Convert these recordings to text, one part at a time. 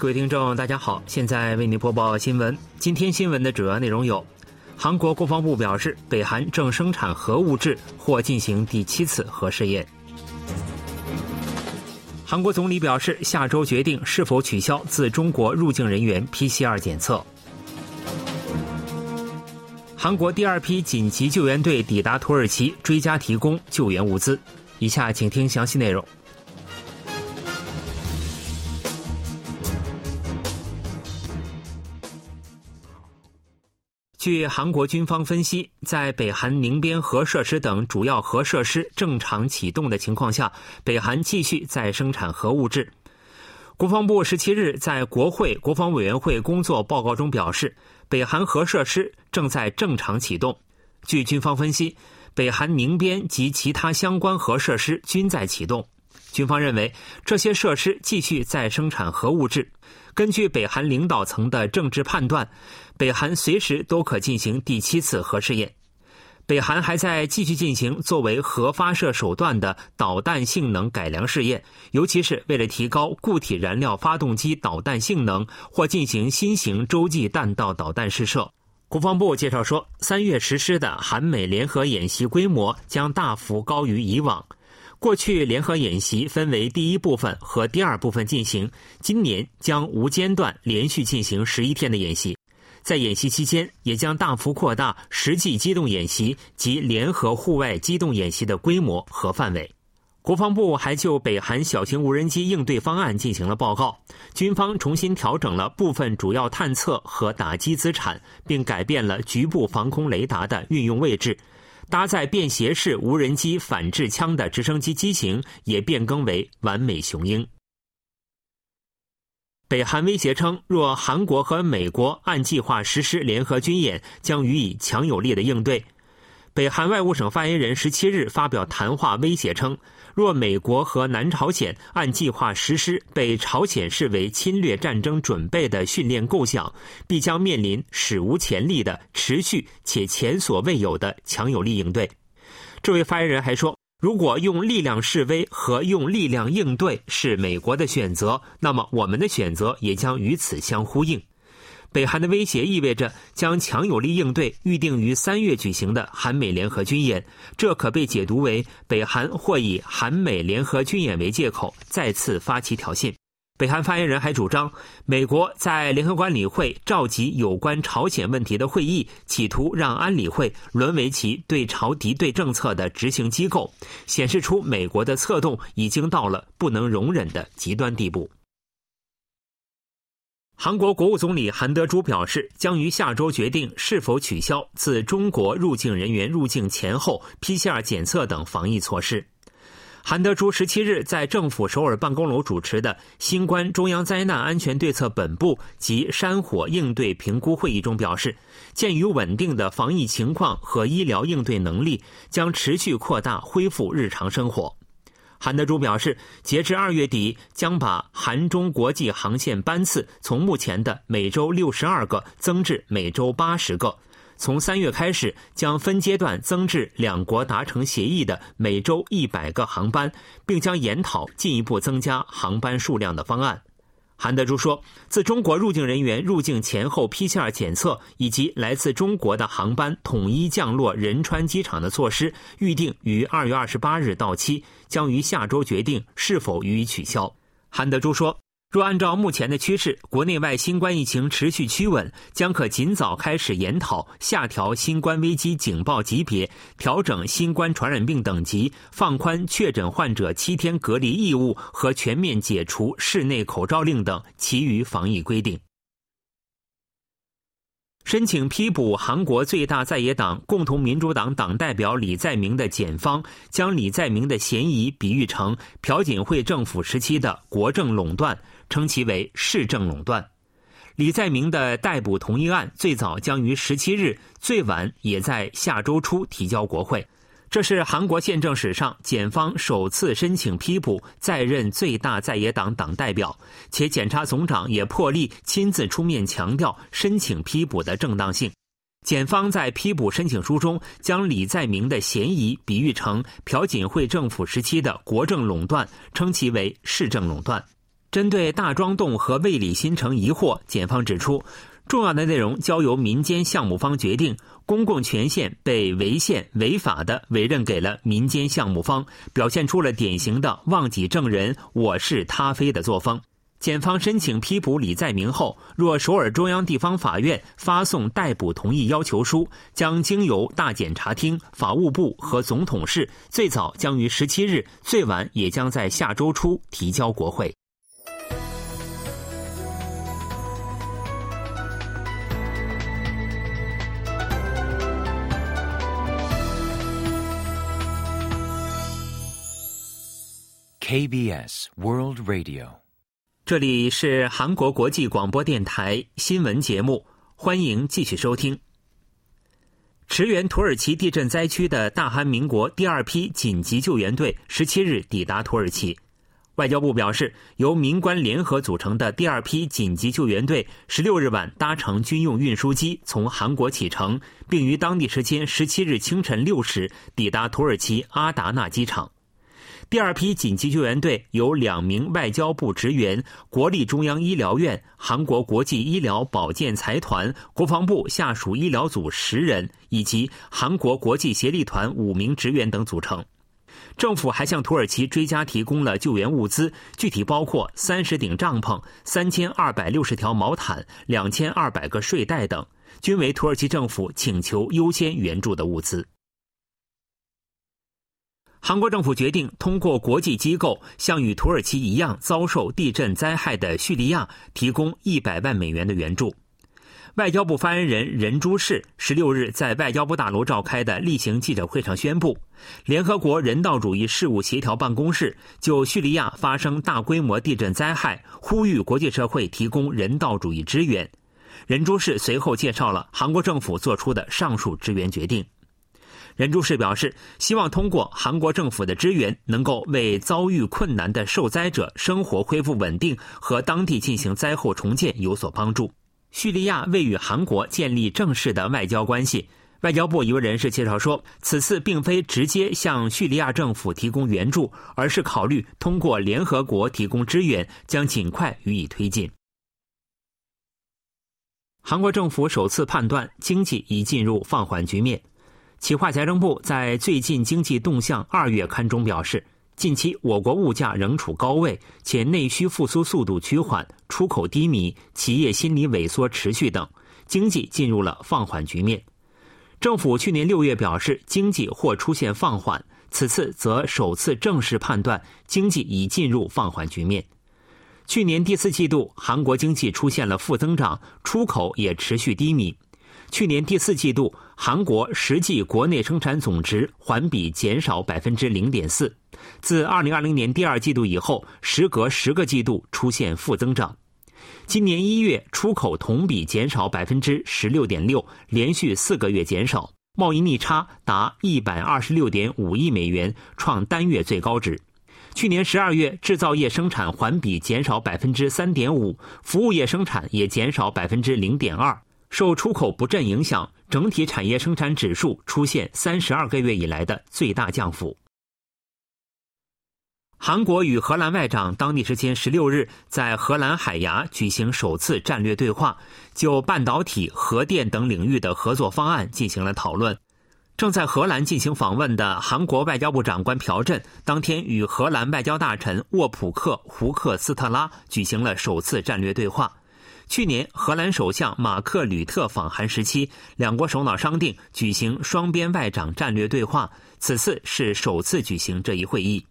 各位听众，大家好，现在为您播报新闻。今天新闻的主要内容有：韩国国防部表示，北韩正生产核物质，或进行第七次核试验。韩国总理表示，下周决定是否取消自中国入境人员 PCR 检测。韩国第二批紧急救援队抵达土耳其，追加提供救援物资。以下请听详细内容。据韩国军方分析，在北韩宁边核设施等主要核设施正常启动的情况下，北韩继续在生产核物质。国防部十七日在国会国防委员会工作报告中表示，北韩核设施正在正常启动。据军方分析，北韩宁边及其他相关核设施均在启动。军方认为，这些设施继续在生产核物质。根据北韩领导层的政治判断，北韩随时都可进行第七次核试验。北韩还在继续进行作为核发射手段的导弹性能改良试验，尤其是为了提高固体燃料发动机导弹性能或进行新型洲际弹道导弹试射。国防部介绍说，三月实施的韩美联合演习规模将大幅高于以往。过去联合演习分为第一部分和第二部分进行，今年将无间断连续进行十一天的演习，在演习期间也将大幅扩大实际机动演习及联合户外机动演习的规模和范围。国防部还就北韩小型无人机应对方案进行了报告，军方重新调整了部分主要探测和打击资产，并改变了局部防空雷达的运用位置。搭载便携式无人机反制枪的直升机机型也变更为完美雄鹰。北韩威胁称，若韩国和美国按计划实施联合军演，将予以强有力的应对。北韩外务省发言人十七日发表谈话，威胁称。若美国和南朝鲜按计划实施被朝鲜视为侵略战争准备的训练构想，必将面临史无前例的持续且前所未有的强有力应对。这位发言人还说，如果用力量示威和用力量应对是美国的选择，那么我们的选择也将与此相呼应。北韩的威胁意味着将强有力应对预定于三月举行的韩美联合军演，这可被解读为北韩或以韩美联合军演为借口再次发起挑衅。北韩发言人还主张，美国在联合国安理会召集有关朝鲜问题的会议，企图让安理会沦为其对朝敌对政策的执行机构，显示出美国的策动已经到了不能容忍的极端地步。韩国国务总理韩德洙表示，将于下周决定是否取消自中国入境人员入境前后 PCR 检测等防疫措施。韩德洙十七日在政府首尔办公楼主持的新冠中央灾难安全对策本部及山火应对评估会议中表示，鉴于稳定的防疫情况和医疗应对能力，将持续扩大恢复日常生活。韩德洙表示，截至二月底，将把韩中国际航线班次从目前的每周六十二个增至每周八十个。从三月开始，将分阶段增至两国达成协议的每周一百个航班，并将研讨进一步增加航班数量的方案。韩德洙说，自中国入境人员入境前后 PCR 检测以及来自中国的航班统一降落仁川机场的措施，预定于二月二十八日到期，将于下周决定是否予以取消。韩德洙说。若按照目前的趋势，国内外新冠疫情持续趋稳，将可尽早开始研讨下调新冠危机警报级别、调整新冠传染病等级、放宽确诊患者七天隔离义务和全面解除室内口罩令等其余防疫规定。申请批捕韩国最大在野党共同民主党党代表李在明的检方，将李在明的嫌疑比喻成朴槿惠政府时期的国政垄断。称其为市政垄断。李在明的逮捕同意案最早将于十七日，最晚也在下周初提交国会。这是韩国宪政史上检方首次申请批捕在任最大在野党党代表，且检察总长也破例亲自出面强调申请批捕的正当性。检方在批捕申请书中将李在明的嫌疑比喻成朴槿惠政府时期的国政垄断，称其为市政垄断。针对大庄洞和卫理新城疑惑，检方指出，重要的内容交由民间项目方决定，公共权限被违宪违法的委任给了民间项目方，表现出了典型的忘己证人、我是他非的作风。检方申请批捕李在明后，若首尔中央地方法院发送逮捕同意要求书，将经由大检察厅、法务部和总统室，最早将于十七日，最晚也将在下周初提交国会。KBS World Radio，这里是韩国国际广播电台新闻节目，欢迎继续收听。驰援土耳其地震灾区的大韩民国第二批紧急救援队十七日抵达土耳其。外交部表示，由民官联合组成的第二批紧急救援队十六日晚搭乘军用运输机从韩国启程，并于当地时间十七日清晨六时抵达土耳其阿达纳机场。第二批紧急救援队由两名外交部职员、国立中央医疗院、韩国国际医疗保健财团、国防部下属医疗组十人以及韩国国际协力团五名职员等组成。政府还向土耳其追加提供了救援物资，具体包括三十顶帐篷、三千二百六十条毛毯、两千二百个睡袋等，均为土耳其政府请求优先援助的物资。韩国政府决定通过国际机构向与土耳其一样遭受地震灾害的叙利亚提供一百万美元的援助。外交部发言人任珠世十六日在外交部大楼召开的例行记者会上宣布，联合国人道主义事务协调办公室就叙利亚发生大规模地震灾害，呼吁国际社会提供人道主义支援。任珠世随后介绍了韩国政府做出的上述支援决定。任珠世表示，希望通过韩国政府的支援，能够为遭遇困难的受灾者生活恢复稳定和当地进行灾后重建有所帮助。叙利亚未与韩国建立正式的外交关系。外交部一位人士介绍说，此次并非直接向叙利亚政府提供援助，而是考虑通过联合国提供支援，将尽快予以推进。韩国政府首次判断经济已进入放缓局面。企划财政部在最近经济动向二月刊中表示，近期我国物价仍处高位，且内需复苏速度趋缓，出口低迷，企业心理萎缩持续等，经济进入了放缓局面。政府去年六月表示经济或出现放缓，此次则首次正式判断经济已进入放缓局面。去年第四季度，韩国经济出现了负增长，出口也持续低迷。去年第四季度，韩国实际国内生产总值环比减少百分之零点四。自二零二零年第二季度以后，时隔十个季度出现负增长。今年一月，出口同比减少百分之十六点六，连续四个月减少，贸易逆差达一百二十六点五亿美元，创单月最高值。去年十二月，制造业生产环比减少百分之三点五，服务业生产也减少百分之零点二。受出口不振影响，整体产业生产指数出现三十二个月以来的最大降幅。韩国与荷兰外长当地时间十六日在荷兰海牙举行首次战略对话，就半导体、核电等领域的合作方案进行了讨论。正在荷兰进行访问的韩国外交部长官朴振当天与荷兰外交大臣沃普克·胡克斯特拉举行了首次战略对话。去年，荷兰首相马克·吕特访韩时期，两国首脑商定举行双边外长战略对话。此次是首次举行这一会议。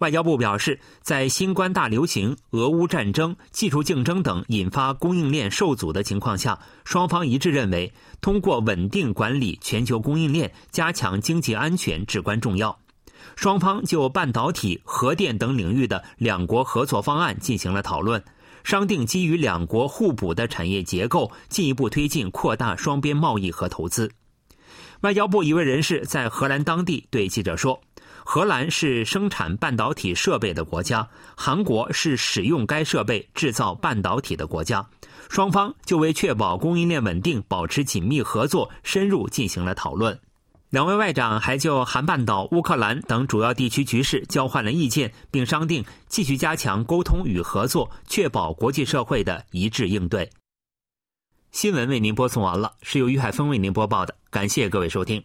外交部表示，在新冠大流行、俄乌战争、技术竞争等引发供应链受阻的情况下，双方一致认为，通过稳定管理全球供应链，加强经济安全至关重要。双方就半导体、核电等领域的两国合作方案进行了讨论。商定基于两国互补的产业结构，进一步推进扩大双边贸易和投资。外交部一位人士在荷兰当地对记者说：“荷兰是生产半导体设备的国家，韩国是使用该设备制造半导体的国家。双方就为确保供应链稳定，保持紧密合作，深入进行了讨论。”两位外长还就韩半岛、乌克兰等主要地区局势交换了意见，并商定继续加强沟通与合作，确保国际社会的一致应对。新闻为您播送完了，是由于海峰为您播报的，感谢各位收听。